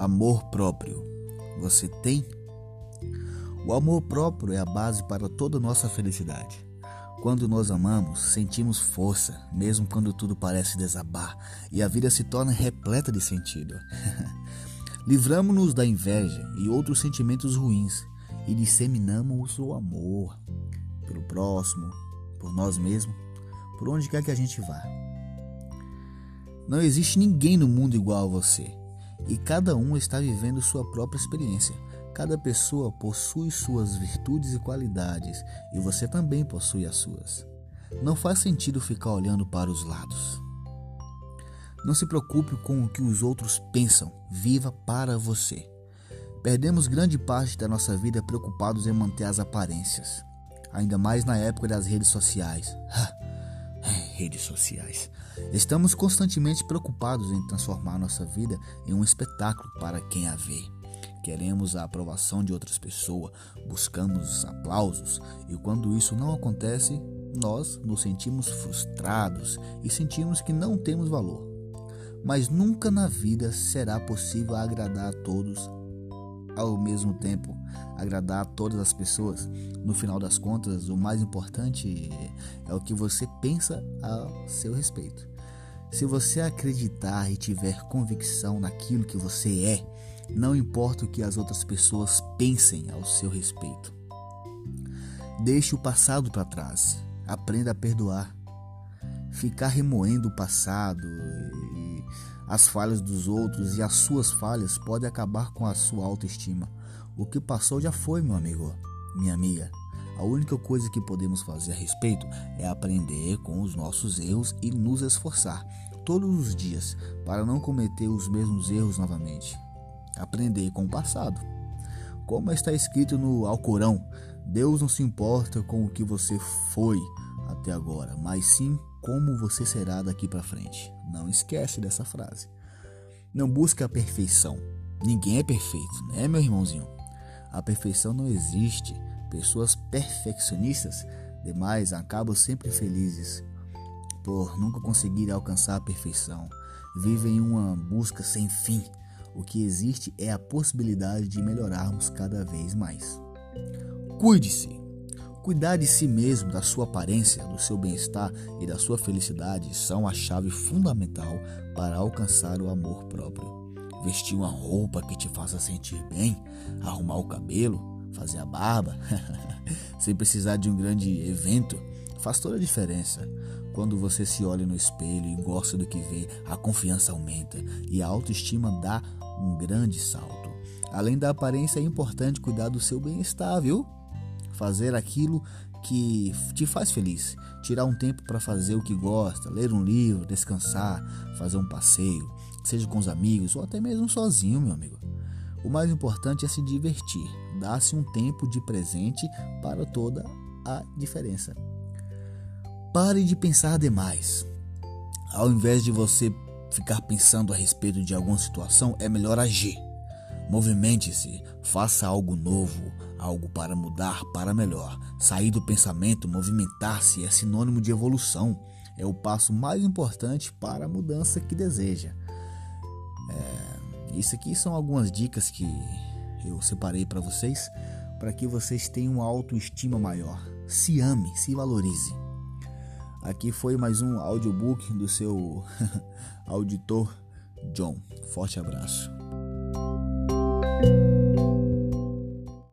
Amor próprio. Você tem? O amor próprio é a base para toda nossa felicidade. Quando nós amamos, sentimos força, mesmo quando tudo parece desabar e a vida se torna repleta de sentido. Livramos-nos da inveja e outros sentimentos ruins e disseminamos o amor pelo próximo, por nós mesmos, por onde quer que a gente vá. Não existe ninguém no mundo igual a você e cada um está vivendo sua própria experiência. Cada pessoa possui suas virtudes e qualidades e você também possui as suas. Não faz sentido ficar olhando para os lados. Não se preocupe com o que os outros pensam, viva para você. Perdemos grande parte da nossa vida preocupados em manter as aparências, ainda mais na época das redes sociais. redes sociais. Estamos constantemente preocupados em transformar nossa vida em um espetáculo para quem a vê. Queremos a aprovação de outras pessoas, buscamos aplausos e quando isso não acontece, nós nos sentimos frustrados e sentimos que não temos valor. Mas nunca na vida será possível agradar a todos ao mesmo tempo, agradar a todas as pessoas. No final das contas, o mais importante é o que você pensa a seu respeito. Se você acreditar e tiver convicção naquilo que você é, não importa o que as outras pessoas pensem ao seu respeito. Deixe o passado para trás. Aprenda a perdoar. Ficar remoendo o passado e as falhas dos outros e as suas falhas pode acabar com a sua autoestima. O que passou já foi, meu amigo, minha amiga. A única coisa que podemos fazer a respeito é aprender com os nossos erros e nos esforçar todos os dias para não cometer os mesmos erros novamente aprender com o passado. Como está escrito no Alcorão, Deus não se importa com o que você foi até agora, mas sim como você será daqui para frente. Não esquece dessa frase. Não busque a perfeição. Ninguém é perfeito, né, meu irmãozinho? A perfeição não existe. Pessoas perfeccionistas demais acabam sempre felizes por nunca conseguirem alcançar a perfeição. Vivem uma busca sem fim o que existe é a possibilidade de melhorarmos cada vez mais. Cuide-se. Cuidar de si mesmo, da sua aparência, do seu bem-estar e da sua felicidade são a chave fundamental para alcançar o amor próprio. Vestir uma roupa que te faça sentir bem, arrumar o cabelo, fazer a barba, sem precisar de um grande evento, faz toda a diferença. Quando você se olha no espelho e gosta do que vê, a confiança aumenta e a autoestima dá um grande salto. Além da aparência, é importante cuidar do seu bem-estar, viu? Fazer aquilo que te faz feliz. Tirar um tempo para fazer o que gosta, ler um livro, descansar, fazer um passeio, seja com os amigos ou até mesmo sozinho, meu amigo. O mais importante é se divertir, dar-se um tempo de presente para toda a diferença. Pare de pensar demais. Ao invés de você ficar pensando a respeito de alguma situação, é melhor agir. Movimente-se, faça algo novo, algo para mudar para melhor. Sair do pensamento, movimentar-se é sinônimo de evolução. É o passo mais importante para a mudança que deseja. É, isso aqui são algumas dicas que eu separei para vocês, para que vocês tenham uma autoestima maior. Se ame, se valorize. Aqui foi mais um audiobook do seu auditor John. Forte abraço.